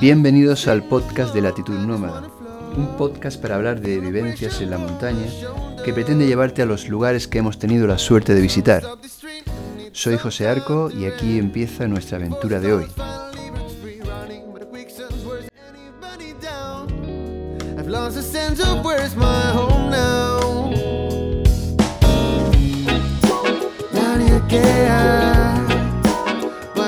Bienvenidos al podcast de Latitud Nómada, un podcast para hablar de vivencias en la montaña que pretende llevarte a los lugares que hemos tenido la suerte de visitar. Soy José Arco y aquí empieza nuestra aventura de hoy.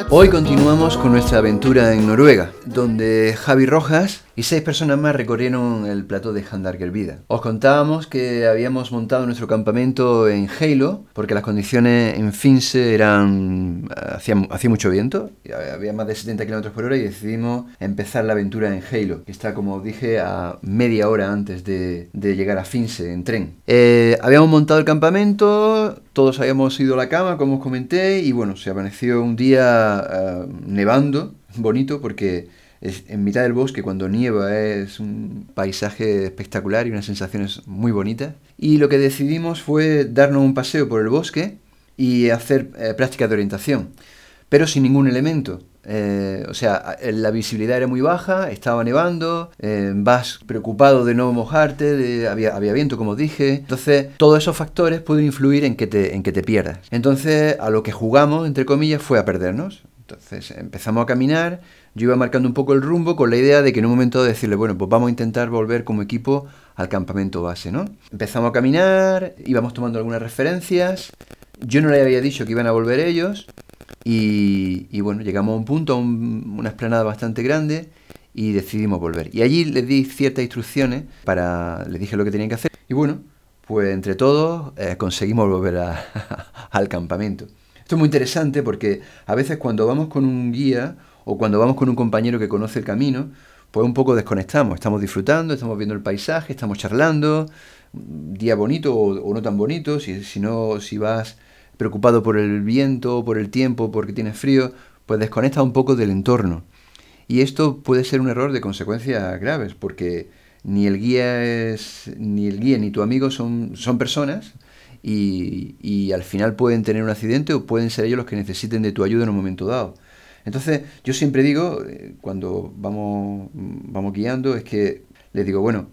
Hoy continuamos con nuestra aventura en Noruega, donde Javi Rojas y seis personas más recorrieron el plató de Vida. Os contábamos que habíamos montado nuestro campamento en Halo, porque las condiciones en Finse eran. hacía, hacía mucho viento, había más de 70 km por hora y decidimos empezar la aventura en Halo, que está, como dije, a media hora antes de, llegar a Finse en tren. Eh, habíamos montado el campamento, todos habíamos ido a la cama, como os comenté, y bueno, se apareció un día eh, nevando, bonito, porque en mitad del bosque cuando nieva es un paisaje espectacular y unas sensaciones muy bonitas. Y lo que decidimos fue darnos un paseo por el bosque y hacer eh, prácticas de orientación, pero sin ningún elemento. Eh, o sea, la visibilidad era muy baja, estaba nevando, eh, vas preocupado de no mojarte, había, había, viento, como dije. Entonces, todos esos factores pueden influir en que, te, en que te pierdas. Entonces, a lo que jugamos, entre comillas, fue a perdernos. Entonces, empezamos a caminar, yo iba marcando un poco el rumbo con la idea de que en un momento decirle, bueno, pues vamos a intentar volver como equipo al campamento base, ¿no? Empezamos a caminar, íbamos tomando algunas referencias, yo no le había dicho que iban a volver ellos y, bueno, llegamos a un punto, a una explanada bastante grande y decidimos volver. Y allí les di ciertas instrucciones para, les dije lo que tenían que hacer y bueno, pues entre todos eh, conseguimos volver al campamento. Esto es muy interesante porque a veces cuando vamos con un guía o cuando vamos con un compañero que conoce el camino, pues un poco desconectamos, estamos disfrutando, estamos viendo el paisaje, estamos charlando, día bonito o, no tan bonito, si, si, no, si vas preocupado por el viento, por el tiempo, porque tienes frío, pues desconectas un poco del entorno. Y esto puede ser un error de consecuencias graves, porque ni el guía es, ni el guía ni tu amigo son, son personas, y, y al final pueden tener un accidente o pueden ser ellos los que necesiten de tu ayuda en un momento dado. Entonces, yo siempre digo, eh, cuando vamos, vamos guiando, es que les digo, bueno,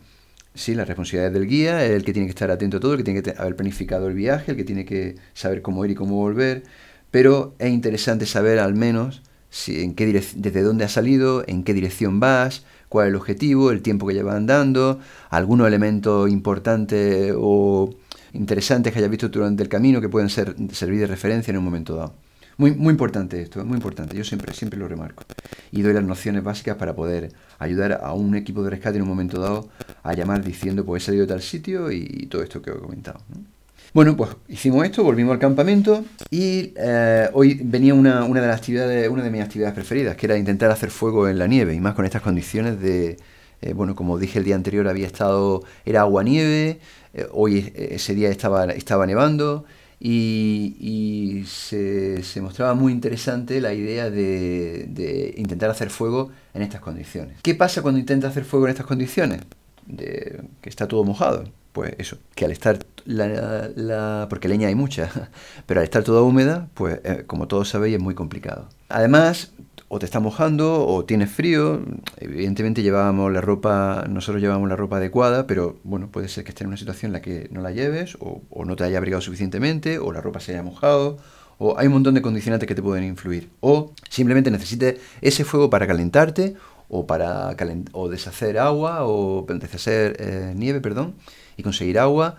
sí, la responsabilidad es del guía, es el que tiene que estar atento a todo, el que tiene que haber planificado el viaje, el que tiene que saber cómo ir y cómo volver, pero es interesante saber al menos si, en qué desde dónde has salido, en qué dirección vas, cuál es el objetivo, el tiempo que llevas andando, algunos elementos importantes o interesantes que hayas visto durante el camino que pueden ser, servir de referencia en un momento dado. Muy, muy importante esto, muy importante. Yo siempre, siempre lo remarco. Y doy las nociones básicas para poder ayudar a un equipo de rescate en un momento dado a llamar diciendo, pues he salido de tal sitio y, todo esto que he comentado. Bueno, pues hicimos esto, volvimos al campamento y eh, hoy venía una, una, de las actividades, una de mis actividades preferidas, que era intentar hacer fuego en la nieve y más con estas condiciones de, eh, bueno, como dije el día anterior había estado, era agua-nieve, eh, hoy ese día estaba, estaba nevando y, se, mostraba muy interesante la idea de, intentar hacer fuego en estas condiciones. ¿Qué pasa cuando intenta hacer fuego en estas condiciones? Que está todo mojado. Pues eso, que al estar la, porque leña hay mucha, pero al estar toda húmeda, pues eh, como todos sabéis es muy complicado. Además, o te está mojando o tienes frío. Evidentemente llevábamos la ropa, nosotros llevábamos la ropa adecuada, pero bueno, puede ser que estés en una situación en la que no la lleves o, no te haya abrigado suficientemente o la ropa se haya mojado o hay un montón de condicionantes que te pueden influir. O simplemente necesites ese fuego para calentarte o para o deshacer agua o deshacer eh, nieve, perdón, y conseguir agua.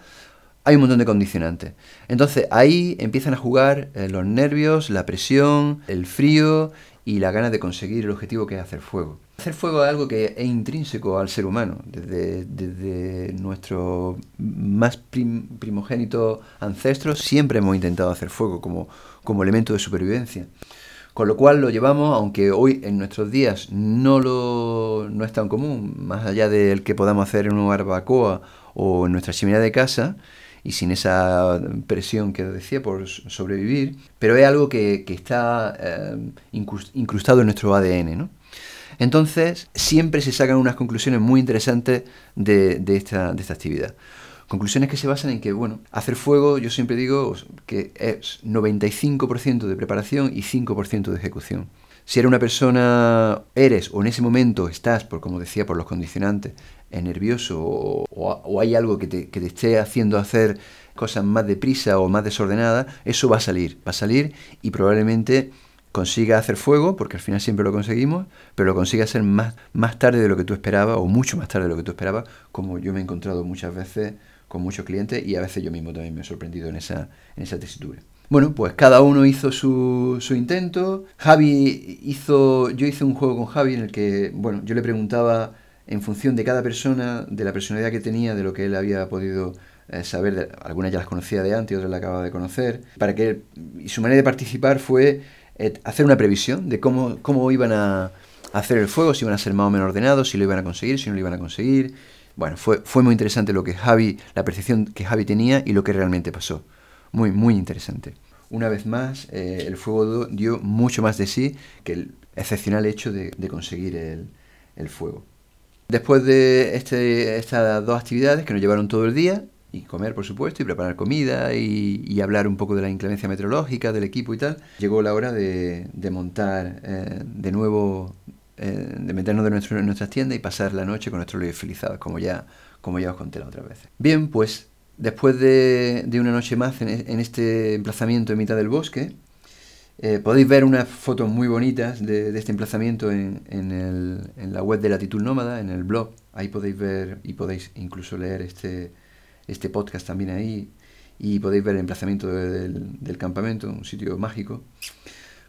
Hay un montón de condicionantes. Entonces ahí empiezan a jugar eh, los nervios, la presión, el frío y la ganas de conseguir el objetivo que es hacer fuego. Hacer fuego es algo que es intrínseco al ser humano, desde, nuestro más primogénito ancestros siempre hemos intentado hacer fuego como, como elemento de supervivencia. Con lo cual lo llevamos, aunque hoy en nuestros días no, lo, no es tan común, más allá del que podamos hacer en una barbacoa o en nuestra chimenea de casa, y sin esa presión que decía por sobrevivir, pero es algo que, está eh, incrustado en nuestro ADN. ¿no? Entonces, siempre se sacan unas conclusiones muy interesantes de, esta, de esta actividad. Conclusiones que se basan en que, bueno, hacer fuego, yo siempre digo que es 95% de preparación y 5% de ejecución. Si eres una persona, eres o en ese momento estás, por como decía, por los condicionantes, nervioso o, hay algo que te, esté haciendo hacer cosas más deprisa o más desordenadas, eso va a salir, va a salir y probablemente consiga hacer fuego, porque al final siempre lo conseguimos, pero lo consiga hacer más, más tarde de lo que tú esperabas o mucho más tarde de lo que tú esperabas, como yo me he encontrado muchas veces con muchos clientes y a veces yo mismo también me he sorprendido en esa, en esa tesitura. Bueno, pues cada uno hizo su, intento. Javi hizo, yo hice un juego con Javi en el que, bueno, yo le preguntaba en función de cada persona, de la personalidad que tenía, de lo que él había podido eh, saber, algunas ya las conocía de antes, otras la acababa de conocer, para que y su manera de participar fue eh, hacer una previsión de cómo, cómo iban a hacer el fuego, si iban a ser más o menos ordenados, si lo iban a conseguir, si no lo iban a conseguir, bueno, fue, fue muy interesante lo que Javi, la percepción que Javi tenía y lo que realmente pasó. Muy, muy interesante. Una vez más, eh, el fuego dio mucho más de sí que el excepcional hecho de, conseguir el, fuego. Después de este, estas dos actividades que nos llevaron todo el día, y comer por supuesto, y preparar comida, y, hablar un poco de la inclemencia meteorológica, del equipo y tal, llegó la hora de, montar eh, de nuevo eh, de meternos de nuestro, en nuestras tiendas y pasar la noche con nuestros liofilizados, como ya, como ya os conté la otra vez. Bien, pues después de, una noche más en, este emplazamiento en mitad del bosque, eh, podéis ver unas fotos muy bonitas de, este emplazamiento en, la web de Latitud Nómada, en el blog. Ahí podéis ver y podéis incluso leer este, este podcast también ahí. Y podéis ver el emplazamiento del, del campamento, un sitio mágico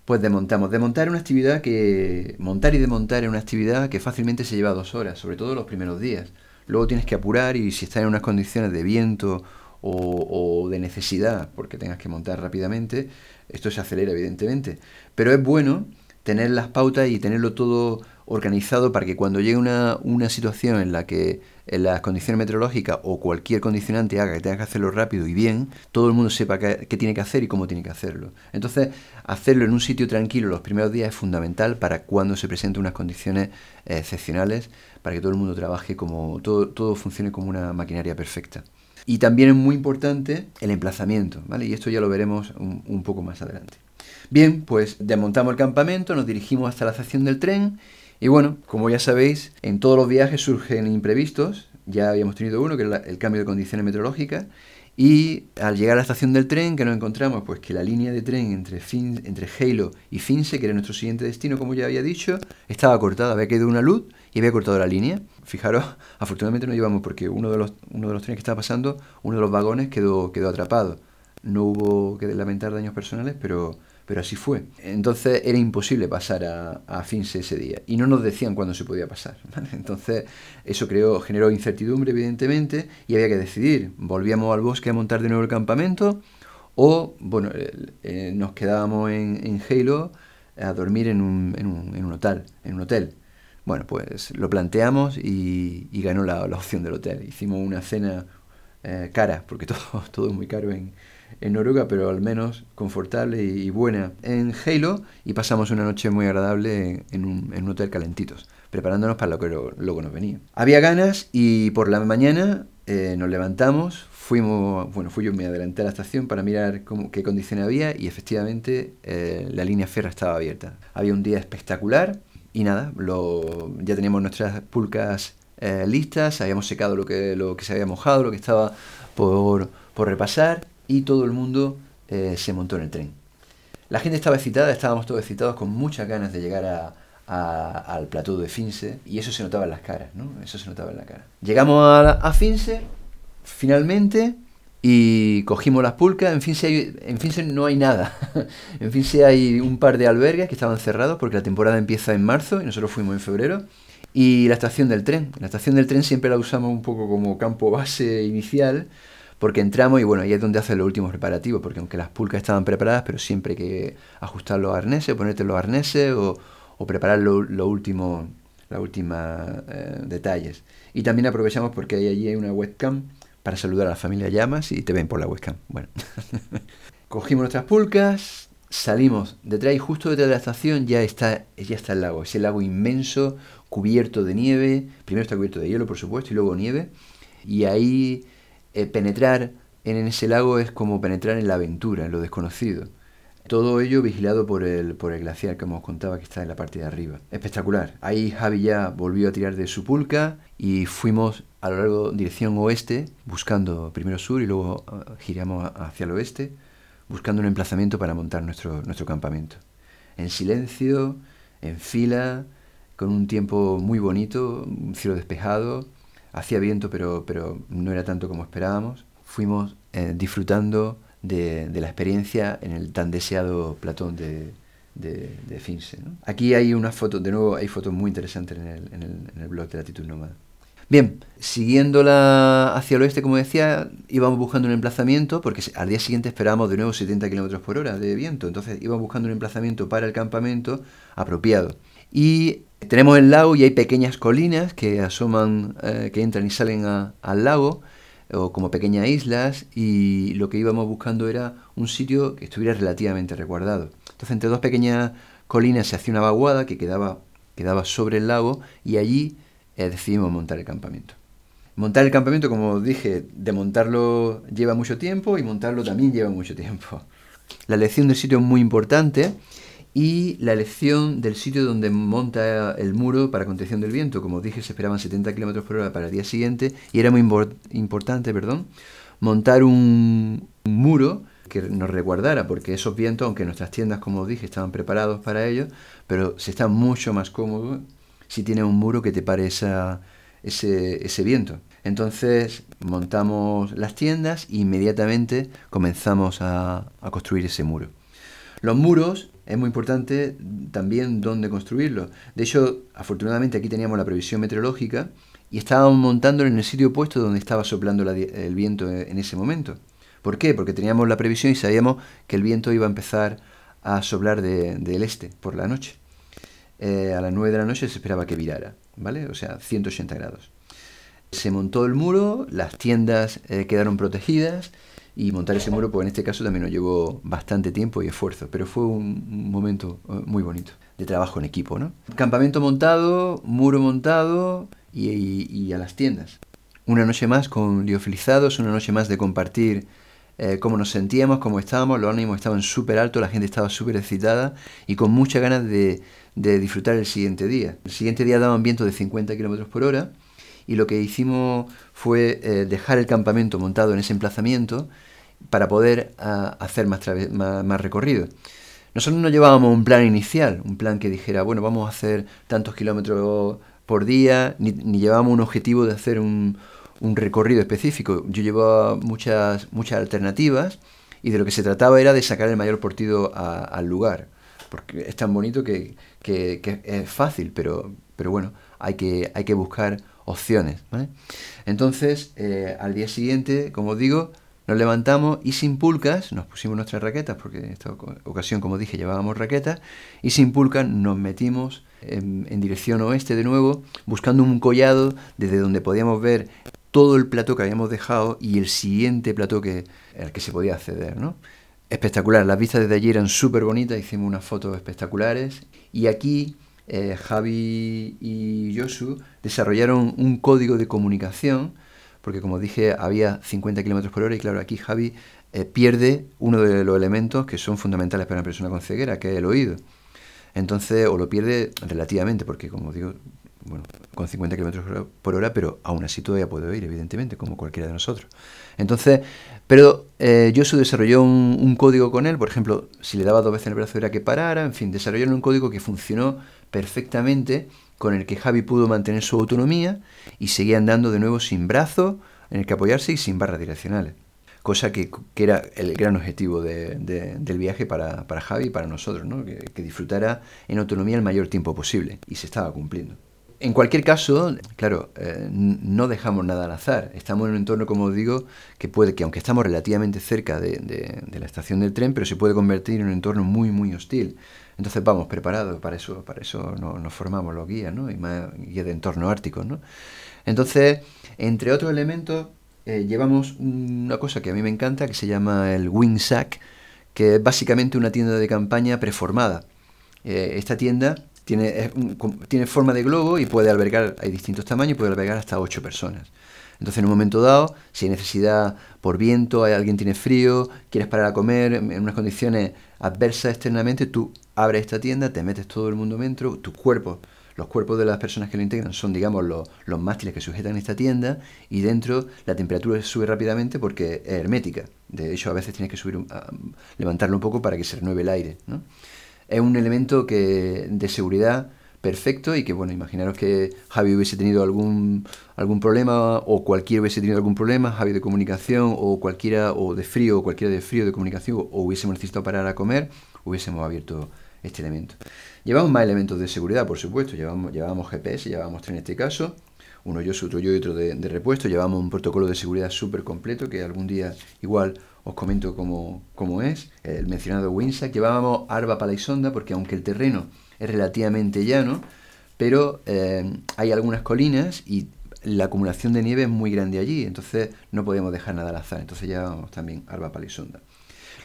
pues desmontamos. Desmontar es una actividad que. Montar y desmontar es una actividad que fácilmente se lleva dos horas, sobre todo los primeros días. Luego tienes que apurar y si estás en unas condiciones de viento o, de necesidad, porque tengas que montar rápidamente, esto se acelera evidentemente. Pero es bueno tener las pautas y tenerlo todo organizado para que cuando llegue una, una situación en la que en las condiciones meteorológicas o cualquier condicionante haga que tenga que hacerlo rápido y bien, todo el mundo sepa qué, tiene que hacer y cómo tiene que hacerlo. Entonces, hacerlo en un sitio tranquilo los primeros días es fundamental para cuando se presenten unas condiciones eh, excepcionales, para que todo el mundo trabaje como, todo, todo funcione como una maquinaria perfecta. Y también es muy importante el emplazamiento, ¿vale? Y esto ya lo veremos un, un poco más adelante. Bien, pues desmontamos el campamento, nos dirigimos hasta la estación del tren y bueno, como ya sabéis, en todos los viajes surgen imprevistos. Ya habíamos tenido uno, que es el cambio de condiciones meteorológicas. Y al llegar a la estación del tren, que nos encontramos? Pues que la línea de tren entre, fin, entre Halo y Finse, que era nuestro siguiente destino, como ya había dicho, estaba cortada. Había quedado una luz y había cortado la línea. Fijaros, afortunadamente no llevamos porque uno de los, uno de los trenes que estaba pasando, uno de los vagones quedó, quedó atrapado. No hubo que lamentar daños personales, pero pero así fue. Entonces era imposible pasar a, Finse ese día y no nos decían cuándo se podía pasar. Entonces eso creó, generó incertidumbre evidentemente y había que decidir, volvíamos al bosque a montar de nuevo el campamento o bueno, eh, nos quedábamos en, Halo a dormir en un, en, un, hotel, en un hotel. Bueno, pues lo planteamos y, y ganó la, la, opción del hotel. Hicimos una cena eh, cara, porque todo, todo es muy caro en, en Noruega, pero al menos confortable y buena en Halo y pasamos una noche muy agradable en un, hotel calentitos, preparándonos para lo que luego nos venía. Había ganas y por la mañana eh, nos levantamos, fuimos, bueno, fui yo, me adelanté a la estación para mirar cómo, qué condiciones había y efectivamente eh, la línea ferra estaba abierta. Había un día espectacular y nada, lo, ya teníamos nuestras pulcas eh, listas, habíamos secado lo que, lo que se había mojado, lo que estaba por, por repasar y todo el mundo eh, se montó en el tren. La gente estaba excitada, estábamos todos excitados con muchas ganas de llegar al plató de Finse y eso se notaba en las caras, ¿no? Eso se notaba en la cara. Llegamos a, Finse, finalmente, y cogimos las pulcas. En Finse, en Finse no hay nada. en Finse hay un par de albergues que estaban cerrados porque la temporada empieza en marzo y nosotros fuimos en febrero. Y la estación del tren. La estación del tren siempre la usamos un poco como campo base inicial porque entramos y bueno, ahí es donde hacen los últimos preparativos, porque aunque las pulcas estaban preparadas, pero siempre hay que ajustar los arneses, ponerte los arneses o, preparar los lo últimos la última eh, detalles. Y también aprovechamos porque hay allí hay una webcam para saludar a la familia Llamas y te ven por la webcam. Bueno, cogimos nuestras pulcas, salimos detrás y justo detrás de la estación ya está, ya está el lago. Ese lago inmenso, cubierto de nieve. Primero está cubierto de hielo, por supuesto, y luego nieve. Y ahí eh, penetrar en ese lago es como penetrar en la aventura, en lo desconocido. Todo ello vigilado por el, por el glaciar que os contaba que está en la parte de arriba. Espectacular. Ahí Javi ya volvió a tirar de su pulca y fuimos a lo largo dirección oeste, buscando primero sur y luego eh, giramos hacia el oeste, buscando un emplazamiento para montar nuestro, nuestro campamento. En silencio, en fila, con un tiempo muy bonito, un cielo despejado, hacía viento pero, pero no era tanto como esperábamos. Fuimos eh, disfrutando de, la experiencia en el tan deseado platón de, Finse. Aquí hay unas fotos, de nuevo hay fotos muy interesantes en el blog de Latitud Nómada. Bien, siguiéndola hacia el oeste, como decía, íbamos buscando un emplazamiento, porque al día siguiente esperábamos de nuevo 70 km por hora de viento, entonces íbamos buscando un emplazamiento para el campamento apropiado. Y tenemos el lago y hay pequeñas colinas que asoman, eh, que entran y salen al lago, o como pequeñas islas y lo que íbamos buscando era un sitio que estuviera relativamente resguardado. Entonces entre dos pequeñas colinas se hacía una vaguada que quedaba, quedaba sobre el lago y allí eh, decidimos montar el campamento. Montar el campamento, como dije, de montarlo lleva mucho tiempo y montarlo también lleva mucho tiempo. La elección del sitio es muy importante y la elección del sitio donde monta el muro para contención del viento. Como dije, se esperaban 70 km por hora para el día siguiente y era muy importante perdón, montar un, muro que nos resguardara, porque esos vientos, aunque nuestras tiendas, como dije, estaban preparados para ello, pero se está mucho más cómodo si tiene un muro que te pare ese, ese viento. Entonces montamos las tiendas e inmediatamente comenzamos a construir ese muro. Los muros es muy importante también dónde construirlo. De hecho, afortunadamente aquí teníamos la previsión meteorológica y estábamos montándolo en el sitio opuesto donde estaba soplando el viento en ese momento. ¿Por qué? Porque teníamos la previsión y sabíamos que el viento iba a empezar a soplar del este por la noche. Eh, a las 9 de la noche se esperaba que virara, ¿vale? O sea, 180 grados. Se montó el muro, las tiendas eh, quedaron protegidas y montar ese muro, pues en este caso también nos llevó bastante tiempo y esfuerzo, pero fue un momento eh, muy bonito de trabajo en equipo, ¿no? Campamento montado, muro montado y, a las tiendas. Una noche más con liofilizados, una noche más de compartir eh, cómo nos sentíamos, cómo estábamos, los ánimos estaban súper altos, la gente estaba súper excitada y con muchas ganas de, disfrutar el siguiente día. El siguiente día daban viento de 50 km por hora y lo que hicimos fue eh, dejar el campamento montado en ese emplazamiento para poder ah, hacer más, más, recorrido. Nosotros no llevábamos un plan inicial, un plan que dijera, bueno, vamos a hacer tantos kilómetros por día, ni, llevábamos un objetivo de hacer un, recorrido específico. Yo llevaba muchas, muchas alternativas y de lo que se trataba era de sacar el mayor partido al lugar. Porque es tan bonito que, es fácil, pero, pero bueno, hay que, hay que buscar opciones. Entonces, eh, al día siguiente, como digo, nos levantamos y sin pulcas, nos pusimos nuestras raquetas, porque en esta ocasión, como dije, llevábamos raquetas, y sin pulcas nos metimos en, dirección oeste de nuevo, buscando un collado desde donde podíamos ver todo el plató que habíamos dejado y el siguiente plató que, al que se podía acceder. ¿no? Espectacular, las vistas desde allí eran súper bonitas, hicimos unas fotos espectaculares, y aquí eh, Javi y Josu desarrollaron un código de comunicación porque como dije había 50 km por hora y claro, aquí Javi eh, pierde uno de los elementos que son fundamentales para una persona con ceguera, que es el oído. Entonces, o lo pierde relativamente, porque como digo, bueno, con 50 km por hora, pero aún así todavía puede oír, evidentemente, como cualquiera de nosotros. Entonces, pero eh, desarrolló un, un, código con él, por ejemplo, si le daba dos veces en el brazo era que parara, en fin, desarrollaron un código que funcionó perfectamente con el que Javi pudo mantener su autonomía y seguía andando de nuevo sin brazo en el que apoyarse y sin barras direccionales. Cosa que, era el gran objetivo del viaje para, Javi y para nosotros, que, disfrutara en autonomía el mayor tiempo posible y se estaba cumpliendo. En cualquier caso, claro, eh, no dejamos nada al azar. Estamos en un entorno, como digo, que puede que, aunque estamos relativamente cerca de, la estación del tren, pero se puede convertir en un entorno muy, muy hostil. Entonces vamos preparados para eso, para eso nos, formamos los guías, ¿no? Y más guías de entorno ártico, ¿no? Entonces, entre otros elementos, eh, llevamos una cosa que a mí me encanta, que se llama el wing sack, que es básicamente una tienda de campaña preformada. Eh, esta tienda tiene, tiene forma de globo y puede albergar, hay distintos tamaños, puede albergar hasta 8 personas. Entonces, en un momento dado, si hay necesidad por viento, alguien tiene frío, quieres parar a comer en unas condiciones adversas externamente, tú abres esta tienda, te metes todo el mundo dentro, tu cuerpo, los cuerpos de las personas que lo integran son, digamos, los, los mástiles que sujetan esta tienda y dentro la temperatura sube rápidamente porque es hermética. De hecho, a veces tienes que subir, levantarlo un poco para que se renueve el aire. Es un elemento que, de seguridad perfecto y que, bueno, imaginaros que Javi hubiese tenido algún, algún problema o cualquiera hubiese tenido algún problema, Javi de comunicación o cualquiera, o de frío, o cualquiera de frío de comunicación, o hubiésemos necesitado parar a comer, hubiésemos abierto este elemento. Llevamos más elementos de seguridad, por supuesto, llevamos, llevamos GPS, llevamos en este caso, uno yo, otro yo y otro de, repuesto, llevamos un protocolo de seguridad súper completo que algún día igual os comento cómo, cómo es, el mencionado WINSAC, llevábamos Arba para la sonda porque aunque el terreno es relativamente llano, pero eh, hay algunas colinas y la acumulación de nieve es muy grande allí, entonces no podemos dejar nada al azar, entonces llevamos también Arba Palisonda.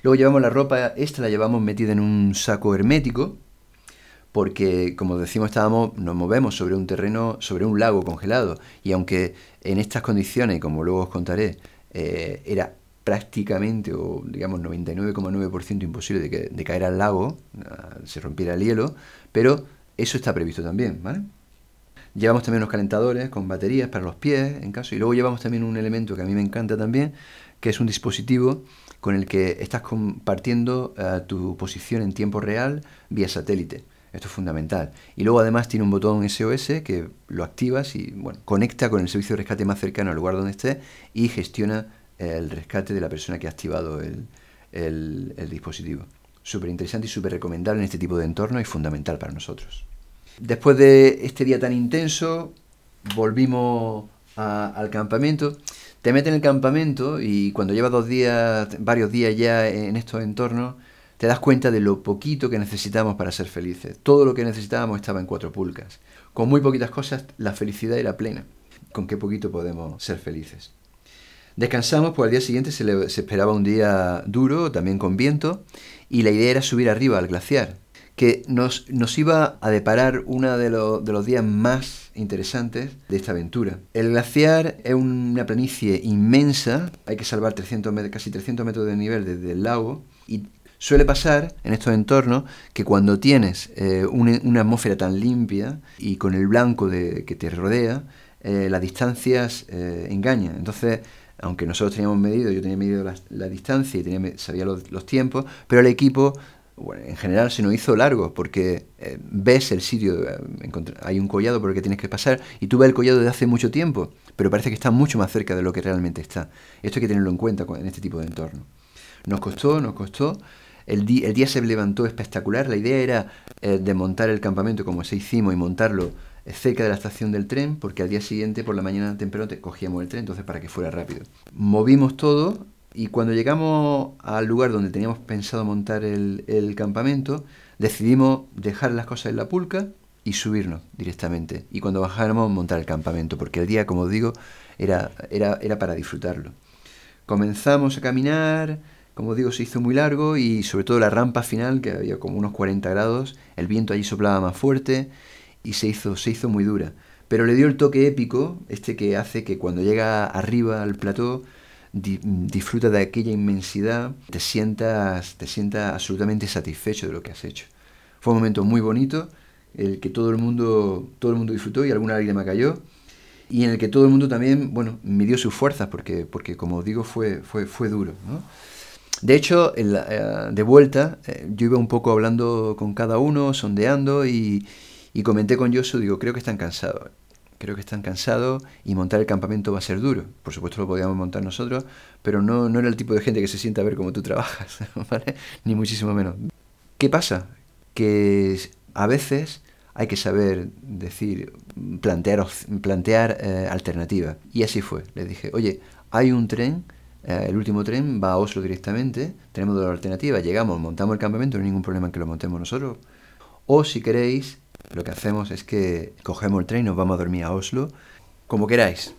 Luego llevamos la ropa, esta la llevamos metida en un saco hermético, porque como decimos estábamos, nos movemos sobre un terreno, sobre un lago congelado, y aunque en estas condiciones, como luego os contaré, eh, era prácticamente o digamos 99,9% imposible de, que, de caer al lago, se rompiera el hielo, pero eso está previsto también, ¿vale? Llevamos también unos calentadores con baterías para los pies, en caso, y luego llevamos también un elemento que a mí me encanta también, que es un dispositivo con el que estás compartiendo ah, tu posición en tiempo real vía satélite. Esto es fundamental. Y luego además tiene un botón SOS que lo activas y bueno, conecta con el servicio de rescate más cercano al lugar donde estés y gestiona el rescate de la persona que ha activado el, el, dispositivo. Súper interesante y súper recomendable en este tipo de entorno y fundamental para nosotros. Después de este día tan intenso, volvimos al campamento. Te metes en el campamento y cuando llevas dos días, varios días ya en estos entornos, te das cuenta de lo poquito que necesitamos para ser felices. Todo lo que necesitábamos estaba en cuatro pulcas. Con muy poquitas cosas, la felicidad era plena. Con qué poquito podemos ser felices. Descansamos, pues al día siguiente se, esperaba un día duro, también con viento, y la idea era subir arriba al glaciar, que nos, nos iba a deparar uno de, de, los días más interesantes de esta aventura. El glaciar es una planicie inmensa, hay que salvar 300 casi 300 metros de nivel desde el lago, y Suele pasar en estos entornos que cuando tienes eh, una, atmósfera tan limpia y con el blanco de, que te rodea, eh, las distancias eh, engañan. Entonces, aunque nosotros teníamos medido, yo tenía medido la, distancia y tenía, sabía los, tiempos, pero el equipo, bueno, en general se nos hizo largo porque eh, ves el sitio, hay un collado por el que tienes que pasar y tú ves el collado desde hace mucho tiempo, pero parece que está mucho más cerca de lo que realmente está. Esto hay que tenerlo en cuenta en este tipo de entorno. Nos costó, nos costó. El, día se levantó espectacular. La idea era eh, desmontar el campamento como se hicimos y montarlo cerca de la estación del tren, porque al día siguiente por la mañana temprano cogíamos el tren, entonces para que fuera rápido. Movimos todo y cuando llegamos al lugar donde teníamos pensado montar el, campamento, decidimos dejar las cosas en la pulca y subirnos directamente. Y cuando bajáramos, montar el campamento, porque el día, como digo, era, era, era para disfrutarlo. Comenzamos a caminar, como digo, se hizo muy largo y sobre todo la rampa final, que había como unos 40 grados, el viento allí soplaba más fuerte y se hizo, se hizo muy dura. Pero le dio el toque épico, este que hace que cuando llega arriba al plató disfruta de aquella inmensidad, te sientas, te sientas absolutamente satisfecho de lo que has hecho. Fue un momento muy bonito, el que todo el mundo, todo el mundo disfrutó y alguna lágrima cayó, y en el que todo el mundo también, bueno, midió sus fuerzas, porque, porque como digo, fue, fue, fue duro. De hecho, eh, de vuelta, eh, yo iba un poco hablando con cada uno, sondeando y, comenté con Josu, digo, creo que están cansados. Creo que están cansados y montar el campamento va a ser duro. Por supuesto lo podíamos montar nosotros, pero no, no era el tipo de gente que se sienta a ver cómo tú trabajas, ¿vale? Ni muchísimo menos. ¿Qué pasa? Que a veces hay que saber decir, plantear, plantear eh, alternativas. Y así fue. Le dije, oye, hay un tren, eh, el último tren va a Oslo directamente, tenemos dos alternativas, llegamos, montamos el campamento, no hay ningún problema en que lo montemos nosotros. O si queréis, lo que hacemos es que cogemos el tren y nos vamos a dormir a Oslo, como queráis.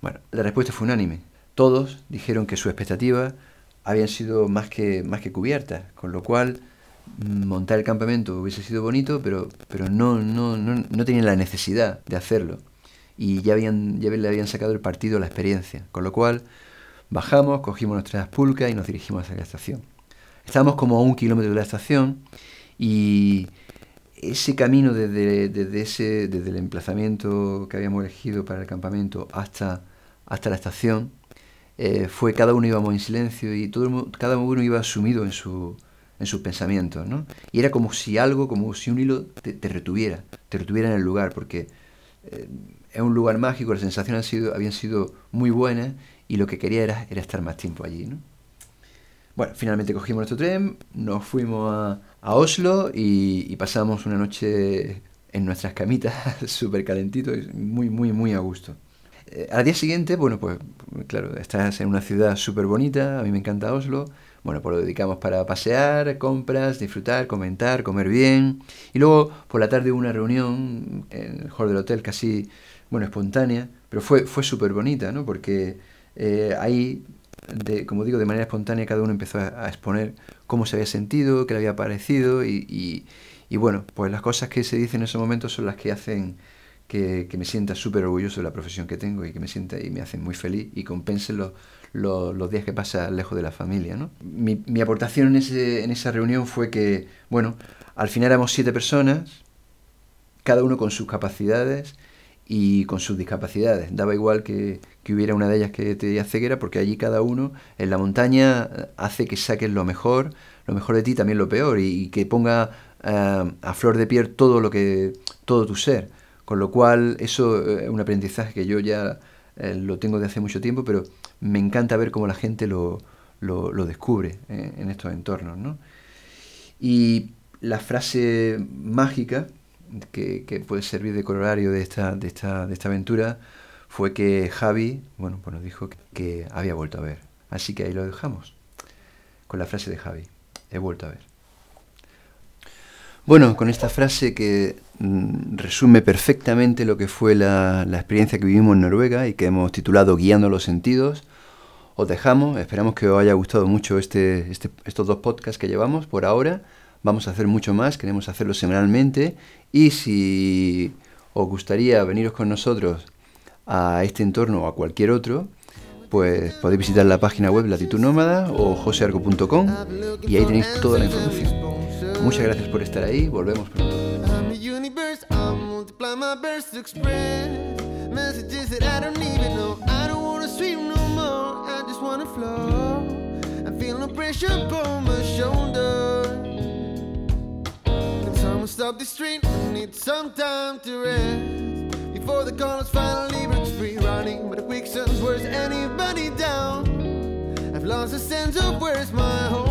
Bueno, la respuesta fue unánime. Todos dijeron que su expectativa habían sido más que, más que cubiertas, con lo cual mm, montar el campamento hubiese sido bonito, pero, pero no, no, no, no tenían la necesidad de hacerlo. Y ya, habían, ya le habían sacado el partido a la experiencia, con lo cual bajamos, cogimos nuestras pulcas y nos dirigimos hacia la estación. Estábamos como a un kilómetro de la estación y ese camino desde, desde, ese, desde el emplazamiento que habíamos elegido para el campamento hasta, hasta la estación, eh, fue cada uno íbamos en silencio y todo, cada uno iba sumido en, su, en sus pensamientos, ¿no? Y era como si algo, como si un hilo te, retuviera, te retuviera en el lugar, porque eh, es un lugar mágico, las sensaciones han sido, habían sido muy buenas y lo que quería era, estar más tiempo allí, ¿no? Bueno, finalmente cogimos nuestro tren, nos fuimos a, Oslo y, pasamos una noche en nuestras camitas, súper calentito y muy, muy, muy a gusto. Eh, al día siguiente, bueno, pues claro, estás en una ciudad súper bonita, a mí me encanta Oslo, bueno, pues lo dedicamos para pasear, compras, disfrutar, comentar, comer bien. Y luego por la tarde hubo una reunión en el hall del hotel casi, bueno, espontánea, pero fue, fue súper bonita, ¿no? Porque eh, ahí de, como digo, de manera espontánea cada uno empezó a, exponer cómo se había sentido, qué le había parecido y, bueno, pues las cosas que se dicen en esos momentos son las que hacen que, me sienta súper orgulloso de la profesión que tengo y que me sienta y me hacen muy feliz y compensen los, los, días que pasa lejos de la familia. ¿no? Mi, aportación en, ese, en esa reunión fue que, bueno, al final éramos siete personas, cada uno con sus capacidades y con sus discapacidades. Daba igual que, que hubiera una de ellas que te ceguera, porque allí cada uno en la montaña hace que saques lo mejor, lo mejor de ti, también lo peor, y, que ponga eh, a flor de piel todo lo que, todo tu ser. Con lo cual, eso es un aprendizaje que yo ya eh, lo tengo de hace mucho tiempo, pero me encanta ver cómo la gente lo, lo, descubre en, en estos entornos. ¿no? Y la frase mágica que, puede servir de corolario de esta, de, esta, de esta aventura fue que Javi, bueno, pues nos dijo que, había vuelto a ver. Así que ahí lo dejamos, con la frase de Javi, he vuelto a ver. Bueno, con esta frase que mm, resume perfectamente lo que fue la, la, experiencia que vivimos en Noruega y que hemos titulado Guiando los Sentidos, os dejamos. Esperamos que os haya gustado mucho este, este, estos dos podcasts que llevamos por ahora. Vamos a hacer mucho más, queremos hacerlo semanalmente y si os gustaría veniros con nosotros a este entorno o a cualquier otro, pues podéis visitar la página web Latitud Nómada o josearco.com y ahí tenéis toda la información. Muchas gracias por estar ahí, volvemos pronto. Stop the street. Need some time to rest before the colors finally breaks free. Running, but the quicksand's wears anybody down. I've lost a sense of where's my home.